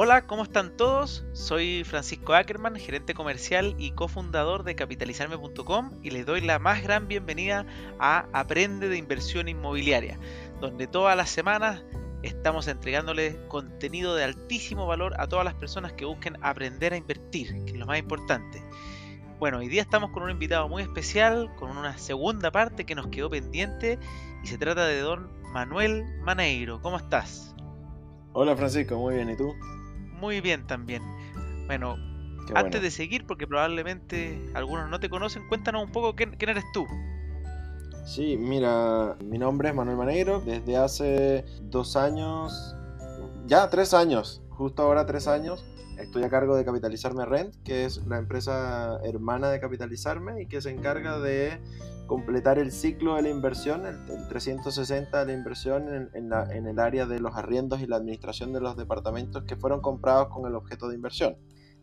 Hola, ¿cómo están todos? Soy Francisco Ackerman, gerente comercial y cofundador de capitalizarme.com y les doy la más gran bienvenida a Aprende de Inversión Inmobiliaria, donde todas las semanas estamos entregándoles contenido de altísimo valor a todas las personas que busquen aprender a invertir, que es lo más importante. Bueno, hoy día estamos con un invitado muy especial, con una segunda parte que nos quedó pendiente y se trata de don Manuel Maneiro. ¿Cómo estás? Hola Francisco, muy bien, ¿y tú? Muy bien también. Bueno, antes de seguir, porque probablemente algunos no te conocen, cuéntanos un poco quién, quién eres tú. Sí, mira, mi nombre es Manuel Maneiro. Desde hace dos años, ya tres años, justo ahora tres años, estoy a cargo de Capitalizarme Rent, que es la empresa hermana de Capitalizarme y que se encarga de completar el ciclo de la inversión, el, 360 de la inversión en, en, el área de los arriendos y la administración de los departamentos que fueron comprados con el objeto de inversión.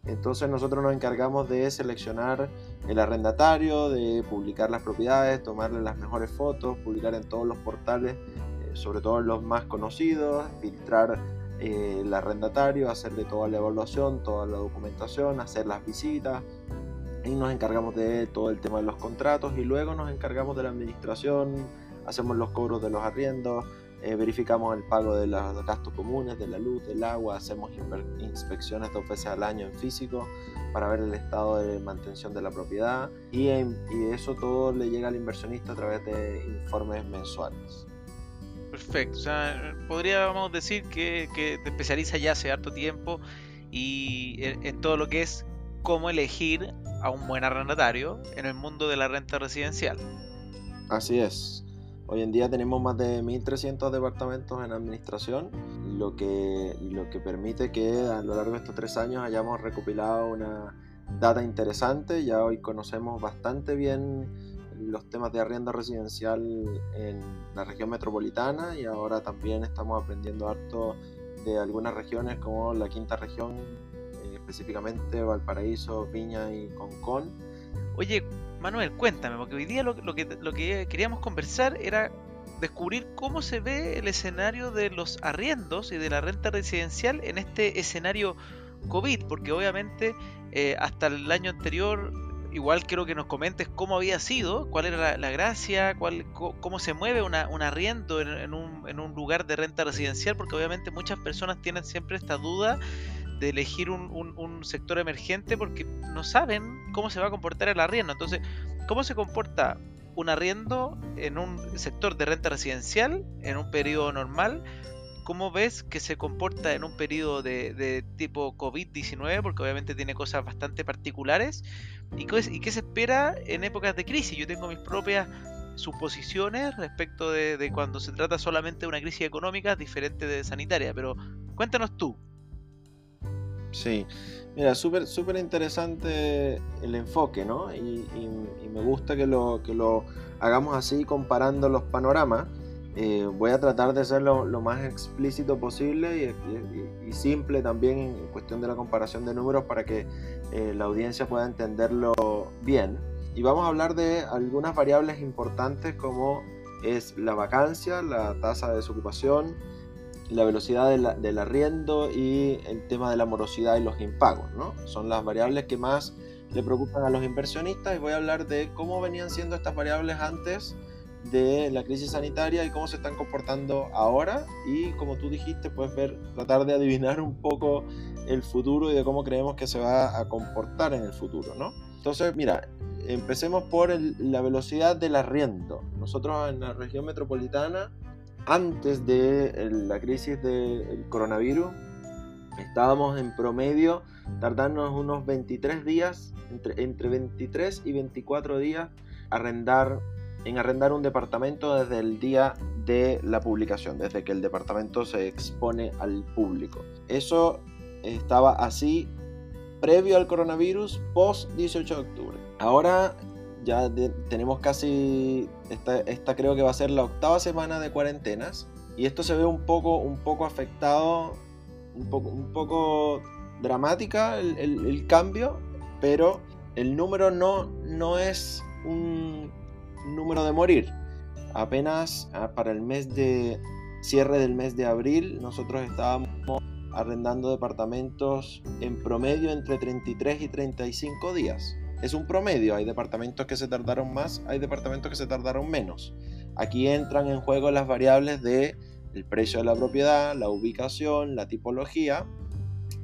Entonces nosotros nos encargamos de seleccionar el arrendatario, de publicar las propiedades, tomarle las mejores fotos, publicar en todos los portales, eh, sobre todo los más conocidos, filtrar eh, el arrendatario, hacerle toda la evaluación, toda la documentación, hacer las visitas, y nos encargamos de todo el tema de los contratos y luego nos encargamos de la administración, hacemos los cobros de los arriendos, eh, verificamos el pago de los gastos comunes, de la luz, del agua, hacemos inspecciones dos veces al año en físico para ver el estado de mantención de la propiedad y, y eso todo le llega al inversionista a través de informes mensuales. Perfecto, o sea, podríamos decir que, que te especializas ya hace harto tiempo y en todo lo que es cómo elegir a un buen arrendatario en el mundo de la renta residencial. Así es. Hoy en día tenemos más de 1.300 departamentos en administración, lo que, lo que permite que a lo largo de estos tres años hayamos recopilado una data interesante. Ya hoy conocemos bastante bien los temas de arriendo residencial en la región metropolitana y ahora también estamos aprendiendo harto de algunas regiones como la quinta región específicamente Valparaíso, Viña y Concón. Oye, Manuel, cuéntame, porque hoy día lo, que, lo que queríamos conversar era descubrir cómo se ve el escenario de los arriendos y de la renta residencial en este escenario COVID, porque obviamente eh, hasta el año anterior igual quiero que nos comentes cómo había sido, cuál era la, gracia, cuál, cómo se mueve una, un arriendo en, un, en, un, lugar de renta residencial, porque obviamente muchas personas tienen siempre esta duda de elegir un, sector emergente porque no saben cómo se va a comportar el arriendo. Entonces, ¿cómo se comporta un arriendo en un sector de renta residencial en un periodo normal? ¿Cómo ves que se comporta en un periodo de, tipo COVID-19? Porque obviamente tiene cosas bastante particulares. ¿Y qué, ¿Y qué se espera en épocas de crisis? Yo tengo mis propias suposiciones respecto de, de, cuando se trata solamente de una crisis económica diferente de sanitaria, pero cuéntanos tú. Sí, mira, súper interesante el enfoque, ¿no? Y, me gusta que lo, que lo hagamos así comparando los panoramas. Eh, voy a tratar de ser lo, más explícito posible y, simple también en cuestión de la comparación de números para que eh, la audiencia pueda entenderlo bien. Y vamos a hablar de algunas variables importantes como es la vacancia, la tasa de desocupación, la velocidad del arriendo y el tema de la morosidad y los impagos, ¿no? Son las variables que más le preocupan a los inversionistas y voy a hablar de cómo venían siendo estas variables antes de la crisis sanitaria y cómo se están comportando ahora y como tú dijiste puedes ver tratar de adivinar un poco el futuro y de cómo creemos que se va a comportar en el futuro, ¿no? Entonces, mira, empecemos por la velocidad del arriendo. Nosotros en la región metropolitana antes de la crisis del coronavirus, estábamos en promedio tardándonos unos 23 días, entre, entre 23 y 24 días, en arrendar un departamento desde el día de la publicación, desde que el departamento se expone al público. Eso estaba así previo al coronavirus, post 18 de octubre. Ahora ya tenemos casi, esta, esta, creo que va a ser la octava semana de cuarentenas y esto se ve un poco, un poco afectado, un poco, un poco dramática el, el, cambio, pero el número no, no es un número de morir. Apenas ah, para el mes de cierre del mes de abril nosotros estábamos arrendando departamentos en promedio entre 33 y 35 días. Es un promedio, hay departamentos que se tardaron más, hay departamentos que se tardaron menos. Aquí entran en juego las variables de el precio de la propiedad, la ubicación, la tipología,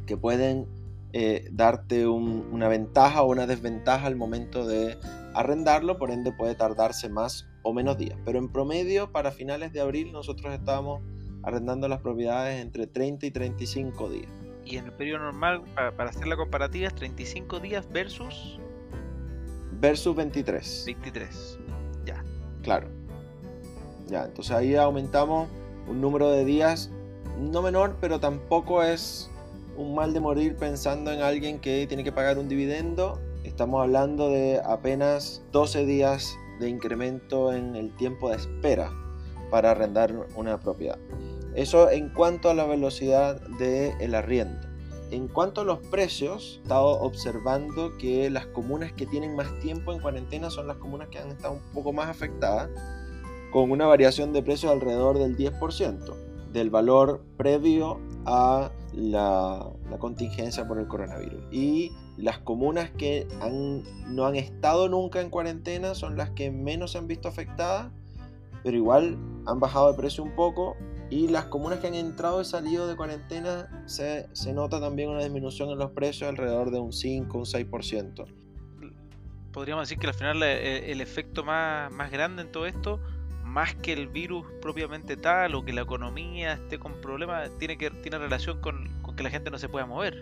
que pueden eh, darte una ventaja o una desventaja al momento de arrendarlo, por ende puede tardarse más o menos días. Pero en promedio, para finales de abril, nosotros estábamos arrendando las propiedades entre 30 y 35 días. Y en el periodo normal, para, hacer la comparativa, es 35 días versus... Versus 23. 23, ya. Claro. Ya, entonces ahí aumentamos un número de días no menor, pero tampoco es un mal de morir pensando en alguien que tiene que pagar un dividendo. Estamos hablando de apenas 12 días de incremento en el tiempo de espera para arrendar una propiedad. Eso en cuanto a la velocidad del arriendo. En cuanto a los precios, he estado observando que las comunas que tienen más tiempo en cuarentena son las comunas que han estado un poco más afectadas, con una variación de precios alrededor del 10% del valor previo a la, contingencia por el coronavirus. Y las comunas que no han estado nunca en cuarentena son las que menos se han visto afectadas, pero igual han bajado de precio un poco y las comunas que han entrado y salido de cuarentena se, nota también una disminución en los precios alrededor de un 5, un 6%. Podríamos decir que al final eh, el, efecto más, más grande en todo esto, más que el virus propiamente tal o que la economía esté con problemas, tiene, que, tiene relación con, con que la gente no se pueda mover.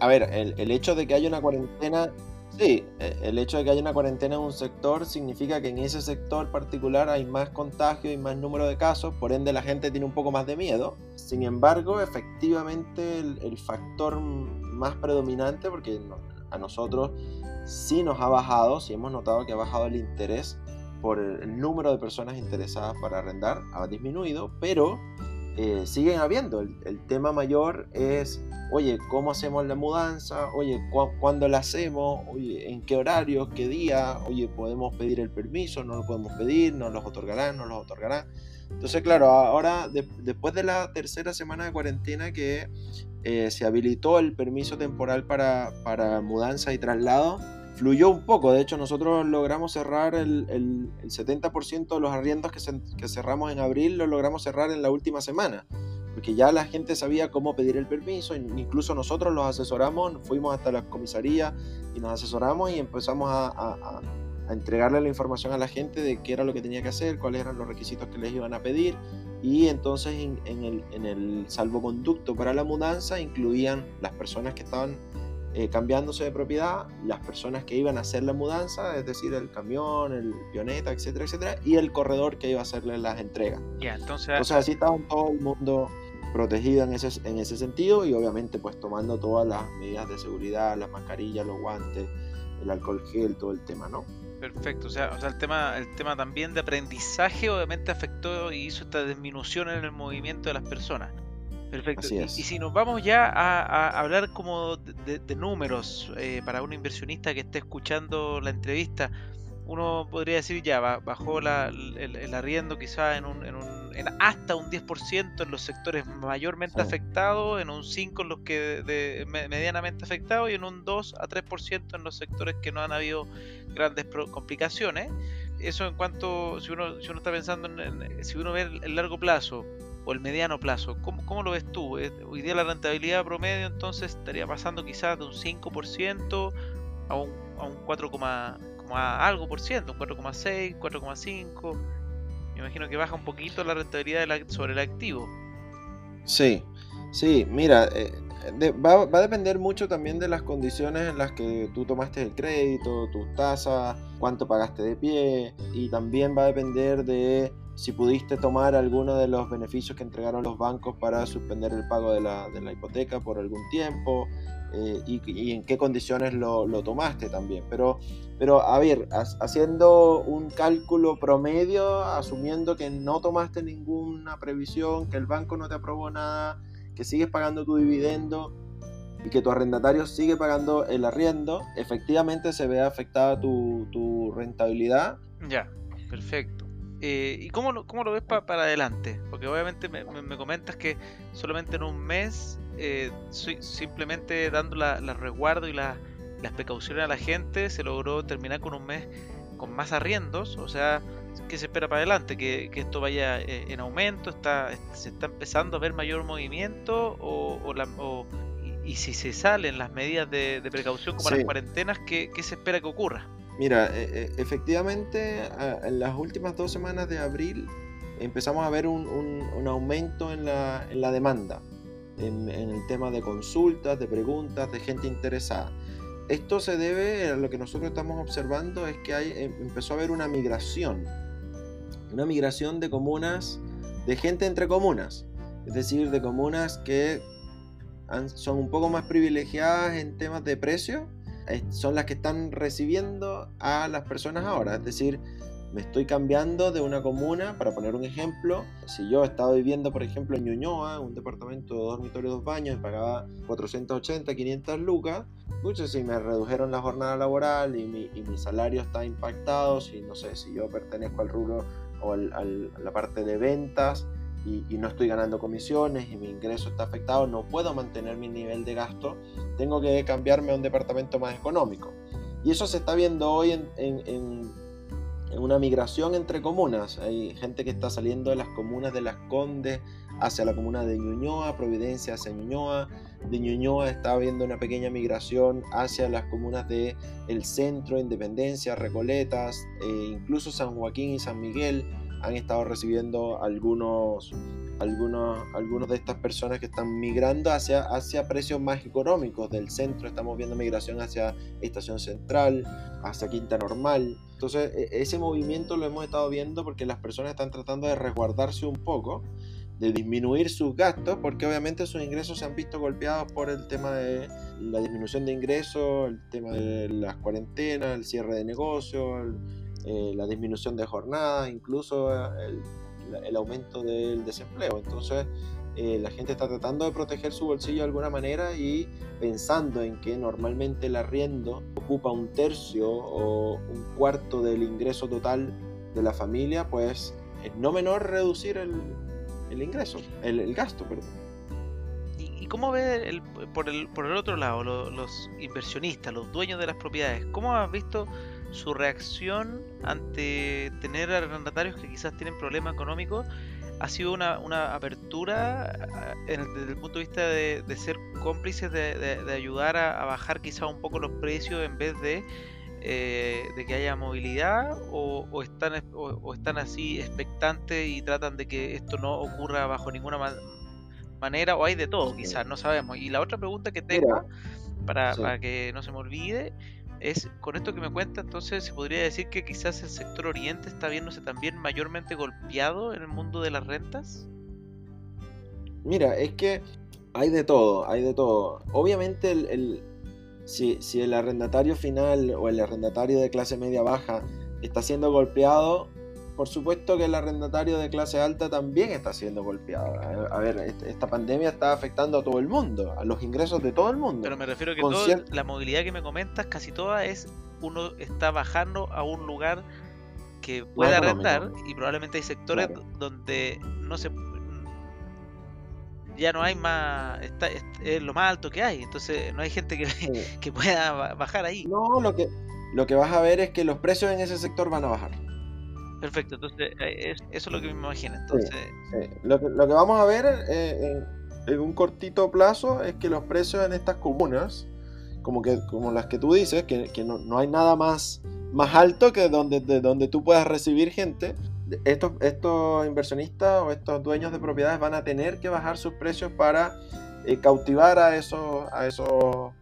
A ver, el, el hecho de que haya una cuarentena Sí, e, el hecho de que haya una cuarentena en un sector significa que en ese sector particular hay más contagio y más número de casos, por ende la gente tiene un poco más de miedo. Sin embargo, efectivamente el, factor más predominante, porque a nosotros sí nos ha bajado, sí hemos notado que ha bajado el interés por el número de personas interesadas para arrendar, ha disminuido, pero eh, siguen habiendo. El, tema mayor es, oye, ¿cómo hacemos la mudanza? Oye, ¿cuándo la hacemos? Oye, ¿en qué horario? ¿Qué día? Oye, ¿podemos pedir el permiso? ¿No lo podemos pedir? ¿No los otorgarán? ¿No los otorgarán? Entonces, claro, ahora después de la tercera semana de cuarentena que eh, se habilitó el permiso temporal para, para mudanza y traslado, fluyó un poco. De hecho, nosotros logramos cerrar el, el, 70% de los arriendos que, que, cerramos en abril, lo logramos cerrar en la última semana. Porque ya la gente sabía cómo pedir el permiso, incluso nosotros los asesoramos, fuimos hasta la comisaría y nos asesoramos y empezamos a, a, a entregarle la información a la gente de qué era lo que tenía que hacer, cuáles eran los requisitos que les iban a pedir. Y entonces en, en, el, en el salvoconducto para la mudanza incluían las personas que estaban eh, cambiándose de propiedad, las personas que iban a hacer la mudanza, es decir, el camión, el pioneta, etcétera, etcétera, y el corredor que iba a hacerle las entregas. Ya, entonces... entonces así estaba todo el mundo protegido en ese, en ese sentido y obviamente pues tomando todas las medidas de seguridad, las mascarillas, los guantes, el alcohol gel, todo el tema, ¿no? Perfecto, o sea, o sea el, tema, el tema también de aprendizaje obviamente afectó y hizo esta disminución en el movimiento de las personas. Perfecto. Y, si nos vamos ya a, hablar como de, números eh, para un inversionista que esté escuchando la entrevista, uno podría decir ya bajó el, arriendo quizá en, un, en, un, en hasta un 10% en los sectores mayormente afectados, en un 5% en los que de, medianamente afectados y en un 2 a 3% en los sectores que no han habido grandes complicaciones. Eso en cuanto, si uno, si uno está pensando en, si uno ve el largo plazo, o el mediano plazo. ¿Cómo, cómo lo ves tú? Eh, hoy día la rentabilidad promedio entonces estaría pasando quizás de un 5% a un, a un 4, algo por ciento, un 4,6, 4,5. Me imagino que baja un poquito la rentabilidad sobre el activo. Sí, sí, mira, eh, va, va, a depender mucho también de las condiciones en las que tú tomaste el crédito, tus tasas, cuánto pagaste de pie y también va a depender de si pudiste tomar alguno de los beneficios que entregaron los bancos para suspender el pago de la, de la hipoteca por algún tiempo eh, y, en qué condiciones lo, tomaste también. Pero, pero a ver, haciendo un cálculo promedio, asumiendo que no tomaste ninguna previsión, que el banco no te aprobó nada, que sigues pagando tu dividendo y que tu arrendatario sigue pagando el arriendo, efectivamente se ve afectada tu rentabilidad. Ya, perfecto. Eh, ¿Y cómo lo, cómo lo ves para adelante? Porque obviamente me, comentas que solamente en un mes, eh, simplemente dando la, resguardo y las precauciones a la gente, se logró terminar con un mes con más arriendos. O sea, ¿qué se espera para adelante? ¿Que, esto vaya eh, en aumento? ¿Está, ¿Se está empezando a ver mayor movimiento? ¿O, y, si se salen las medidas de, precaución como las cuarentenas, ¿qué, ¿qué se espera que ocurra? Mira, e, e, efectivamente, en las últimas dos semanas de abril empezamos a ver un, aumento en la, demanda, en, el tema de consultas, de preguntas, de gente interesada. Esto se debe a lo que nosotros estamos observando es que hay, em, empezó a haber una migración, una migración de comunas, de gente entre comunas, es decir, de comunas que son un poco más privilegiadas en temas de precio son las que están recibiendo a las personas ahora. Es decir, me estoy cambiando de una comuna, para poner un ejemplo, si yo estaba viviendo, por ejemplo, en Ñuñoa, un departamento de dormitorio, dos baños, y pagaba 480, 500 lucas, muchos si me redujeron la jornada laboral y mi, salario está impactado, si no sé, si yo pertenezco al rubro o a la parte de ventas, y, no estoy ganando comisiones y mi ingreso está afectado, no puedo mantener mi nivel de gasto, tengo que cambiarme a un departamento más económico. Y eso se está viendo hoy en, en, una migración entre comunas. Hay gente que está saliendo de las comunas de Las Condes hacia la comuna de Ñuñoa, Providencia hacia Ñuñoa. De Ñuñoa está habiendo una pequeña migración hacia las comunas de El Centro, Independencia, Recoletas, e incluso San Joaquín y San Miguel han estado recibiendo algunos, algunos, algunos de estas personas que están migrando hacia, hacia precios más económicos del centro. Estamos viendo migración hacia Estación Central, hacia Quinta Normal. Entonces, e, ese movimiento lo hemos estado viendo porque las personas están tratando de resguardarse un poco, de disminuir sus gastos, porque obviamente sus ingresos se han visto golpeados por el tema de la disminución de ingresos, el tema de las cuarentenas, el cierre de negocios, eh, la disminución de jornada, incluso eh, el, aumento del desempleo. Entonces, eh, la gente está tratando de proteger su bolsillo de alguna manera y pensando en que normalmente el arriendo ocupa un tercio o un cuarto del ingreso total de la familia, pues es no menor reducir el, ingreso, el, gasto, perdón. ¿Y cómo ve el, el, por el otro lado los inversionistas, los dueños de las propiedades? ¿Cómo has visto su reacción ante tener arrendatarios que quizás tienen problemas económicos ha sido una, una apertura eh, desde el punto de vista de, ser cómplices de, ayudar a, bajar quizás un poco los precios en vez de, eh, de que haya movilidad o, están, o, están así expectantes y tratan de que esto no ocurra bajo ninguna manera o hay de todo quizás, no sabemos. Y la otra pregunta que tengo, para, para que no se me olvide, es con esto que me cuenta, entonces se podría decir que quizás el sector oriente está viéndose también mayormente golpeado en el mundo de las rentas. Mira, es que hay de todo, hay de todo. Obviamente el, si, si el arrendatario final o el arrendatario de clase media baja está siendo golpeado, por supuesto que el arrendatario de clase alta también está siendo golpeado. A ver, esta pandemia está afectando a todo el mundo, a los ingresos de todo el mundo. Pero me refiero a que toda la movilidad que me comentas, casi toda es uno está bajando a un lugar que puede arrendar y probablemente hay sectores donde no se ya no hay más está, es, lo más alto que hay. Entonces no hay gente que, que pueda bajar ahí. No lo que lo que vas a ver es que los precios en ese sector van a bajar Perfecto, entonces eh, eso es lo que me imagino. Entonces... Lo, que, vamos a ver eh, en, un cortito plazo es que los precios en estas comunas, como, que, como las que tú dices, que, no, hay nada más, más alto que donde, de donde tú puedas recibir gente, estos, estos inversionistas o estos dueños de propiedades van a tener que bajar sus precios para eh, cautivar a esos, a esos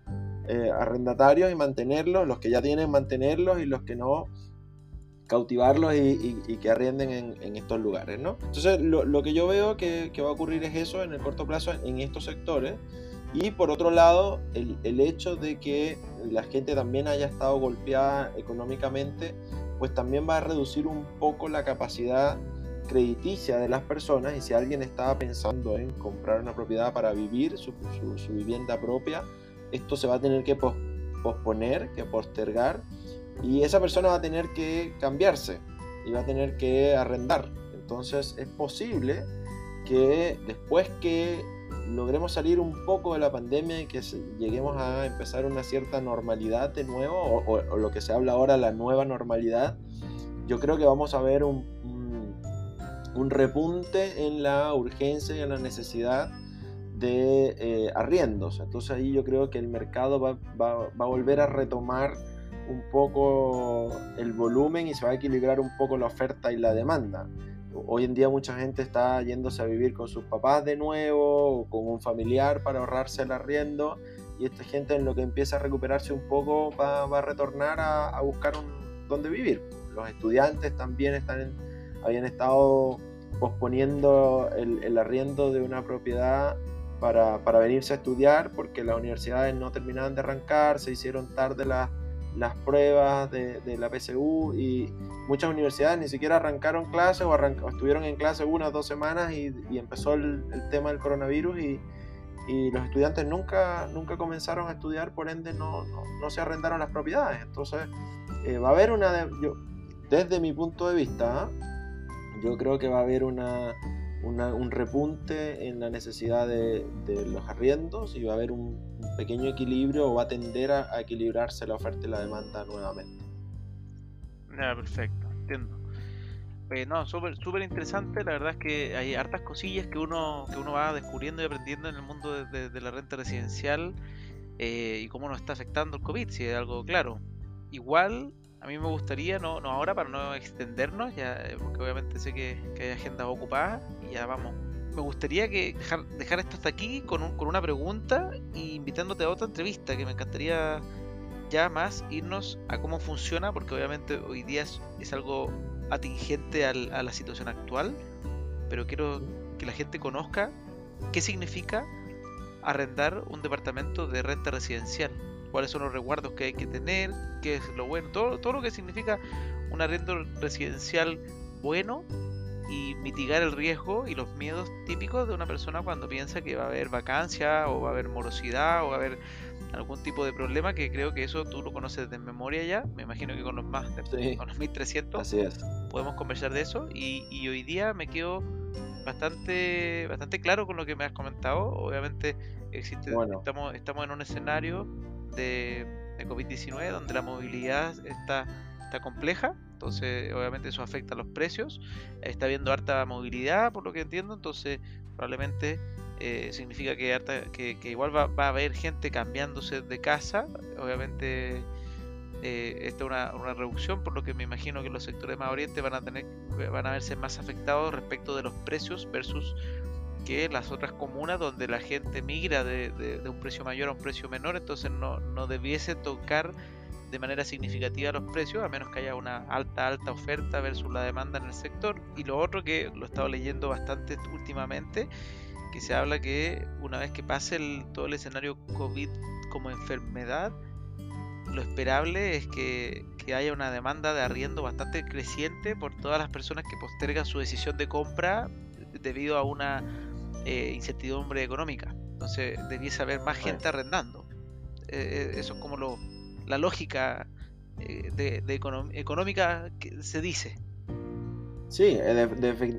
arrendatarios y mantenerlos, los que ya tienen mantenerlos y los que no cautivarlos y, que arrienden en, estos lugares, ¿no? Entonces, lo, que yo veo que, va a ocurrir es eso en el corto plazo en estos sectores. Y por otro lado, el, hecho de que la gente también haya estado golpeada económicamente, pues también va a reducir un poco la capacidad crediticia de las personas y si alguien estaba pensando en comprar una propiedad para vivir su vivienda propia, esto se va a tener que posponer, que postergar y esa persona va a tener que cambiarse. y va a tener que arrendar. Entonces es posible que después que logremos salir un poco de la pandemia y que lleguemos a empezar una cierta normalidad de nuevo, o, lo que se habla ahora, la nueva normalidad, yo creo que vamos a ver un, un, repunte en la urgencia y en la necesidad de eh, arriendos. Entonces ahí yo creo que el mercado va, va, va, a volver a retomar un poco el volumen y se va a equilibrar un poco la oferta y la demanda. Hoy en día mucha gente está yéndose a vivir con sus papás de nuevo o con un familiar para ahorrarse el arriendo y esta gente en lo que empieza a recuperarse un poco va, a retornar a, buscar un, dónde vivir. Los estudiantes también están habían estado posponiendo el, arriendo de una propiedad para, para, venirse a estudiar porque las universidades no terminaban de arrancar, se hicieron tarde las las pruebas de, la PSU y muchas universidades ni siquiera arrancaron clases o, estuvieron en clase una o dos semanas y, empezó el, tema del coronavirus y, los estudiantes nunca, nunca comenzaron a estudiar, por ende no, no, se arrendaron las propiedades. Entonces eh, va a haber una, yo, desde mi punto de vista, yo creo que va a haber una, un repunte en la necesidad de, los arriendos y va a haber un, pequeño equilibrio o va a tender a, equilibrarse la oferta y la demanda nuevamente. Ya, perfecto, entiendo. Eh, no, súper interesante, la verdad es que hay hartas cosillas que uno, que uno va descubriendo y aprendiendo en el mundo de, la renta residencial eh, y cómo nos está afectando el COVID, si es algo claro. Igual a mí me gustaría, no, no ahora para no extendernos, ya, eh, porque obviamente sé que, hay agendas ocupadas y ya vamos. Me gustaría que dejar, dejar esto hasta aquí con, con una pregunta e invitándote a otra entrevista que me encantaría ya más irnos a cómo funciona, porque obviamente hoy día es, algo atingente a la situación actual, pero quiero que la gente conozca qué significa arrendar un departamento de renta residencial cuáles son los resguardos que hay que tener, qué es lo bueno, todo, todo lo que significa un arrendo residencial bueno y mitigar el riesgo y los miedos típicos de una persona cuando piensa que va a haber vacancia o va a haber morosidad o va a haber algún tipo de problema que creo que eso tú lo conoces de memoria ya, me imagino que con los más con los 1300 Así es. podemos conversar de eso y, y, hoy día me quedo bastante bastante claro con lo que me has comentado, obviamente existe estamos estamos en un escenario de, COVID-19, donde la movilidad está, está compleja, entonces obviamente eso afecta a los precios, está habiendo harta movilidad por lo que entiendo, entonces probablemente eh, significa que, harta, que, igual va, va, a haber gente cambiándose de casa, obviamente eh, esta es una, una, reducción, por lo que me imagino que los sectores más orientes van a tener van a verse más afectados respecto de los precios versus que las otras comunas donde la gente migra de, un precio mayor a un precio menor, entonces no, no debiese tocar de manera significativa los precios, a menos que haya una alta, alta oferta versus la demanda en el sector. Y lo otro que lo he estado leyendo bastante últimamente, que se habla que una vez que pase todo el escenario COVID como enfermedad, lo esperable es que, que, haya una demanda de arriendo bastante creciente por todas las personas que postergan su decisión de compra debido a una eh, incertidumbre económica. Entonces debiese haber más gente arrendando. Eh, eh, eso es como lo, la lógica de, económica que se dice. Sí,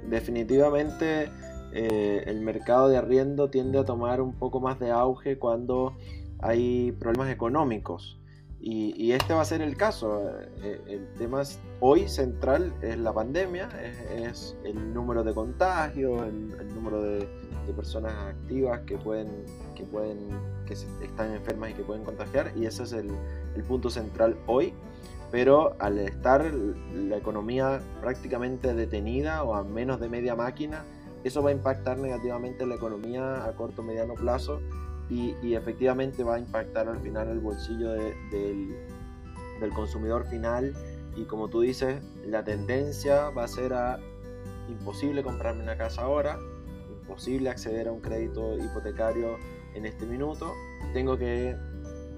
definitivamente el mercado de arriendo tiende a tomar un poco más de auge cuando hay problemas económicos. Y, este va a ser el caso. El tema hoy central es la pandemia, es, el número de contagios, el número de, de personas activas que pueden, que pueden, que están enfermas y que pueden contagiar, y ese es el, punto central hoy. Pero al estar la economía prácticamente detenida o a menos de media máquina, eso va a impactar negativamente la economía a corto mediano plazo y, efectivamente va a impactar al final el bolsillo del, consumidor final y como tú dices, la tendencia va a ser imposible comprarme una casa ahora, posible acceder a un crédito hipotecario en este minuto, tengo que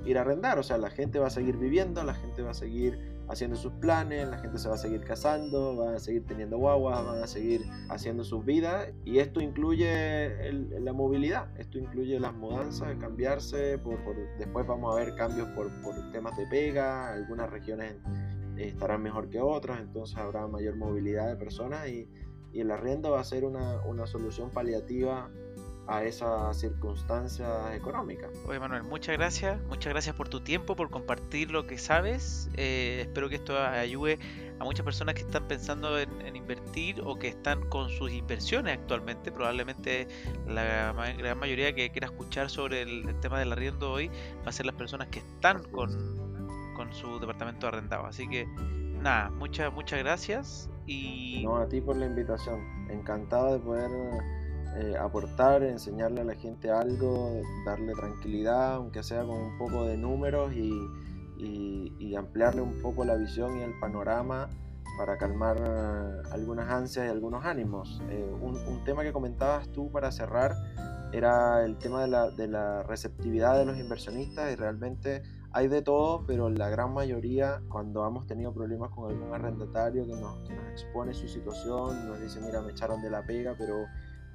ir a arrendar. O sea, la gente va a seguir viviendo, la gente va a seguir haciendo sus planes, la gente se va a seguir casando, van a seguir teniendo guaguas, van a seguir haciendo sus vidas y esto incluye la movilidad, esto incluye las mudanzas, cambiarse, por, después vamos a ver cambios por, por temas de pega, algunas regiones estarán mejor que otras, entonces habrá mayor movilidad de personas y, y el arriendo va a ser una, una solución paliativa a esas circunstancias económicas. Oye Manuel, muchas gracias, muchas gracias por tu tiempo, por compartir lo que sabes. Eh, espero que esto ayude a muchas personas que están pensando en, invertir o que están con sus inversiones actualmente. Probablemente la gran mayoría que quiera escuchar sobre el, tema del arriendo hoy va a ser las personas que están con, con su departamento arrendado. Así que nada, muchas, muchas gracias y... No, a ti por la invitación. Encantado de poder eh, aportar, enseñarle a la gente algo, darle tranquilidad, aunque sea con un poco de números y, ampliarle un poco la visión y el panorama para calmar algunas ansias y algunos ánimos. Eh, un, tema que comentabas tú para cerrar era el tema de la, de la receptividad de los inversionistas y realmente hay de todo, pero la gran mayoría, cuando hemos tenido problemas con algún arrendatario que nos, que nos expone su situación, nos dice, mira, me echaron de la pega, pero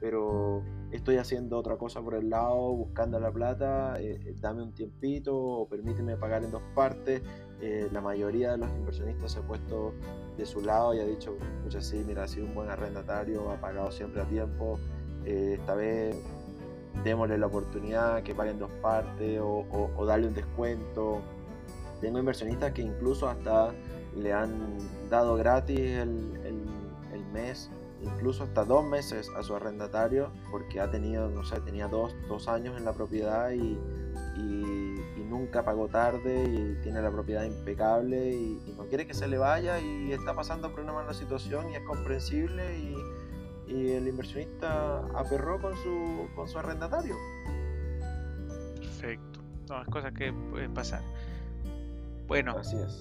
pero estoy haciendo otra cosa por el lado, buscando la plata, eh, eh, dame un tiempito o permíteme pagar en dos partes. Eh, la mayoría de los inversionistas se ha puesto de su lado y ha dicho, escucha, sí, mira, ha sido un buen arrendatario, ha pagado siempre a tiempo, esta vez démosle la oportunidad que pague en dos partes o, darle un descuento. Tengo inversionistas que incluso hasta le han dado gratis el, el mes incluso hasta dos meses a su arrendatario porque ha tenido, no sé, tenía dos, años en la propiedad y, nunca pagó tarde y tiene la propiedad impecable y, no quiere que se le vaya y está pasando por una mala situación y es comprensible y, el inversionista aperró con su, con su arrendatario. Perfecto. No, es cosas que pueden pasar. Bueno. Así es.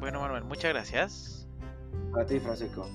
Bueno, Manuel, muchas gracias. A ti, Francisco.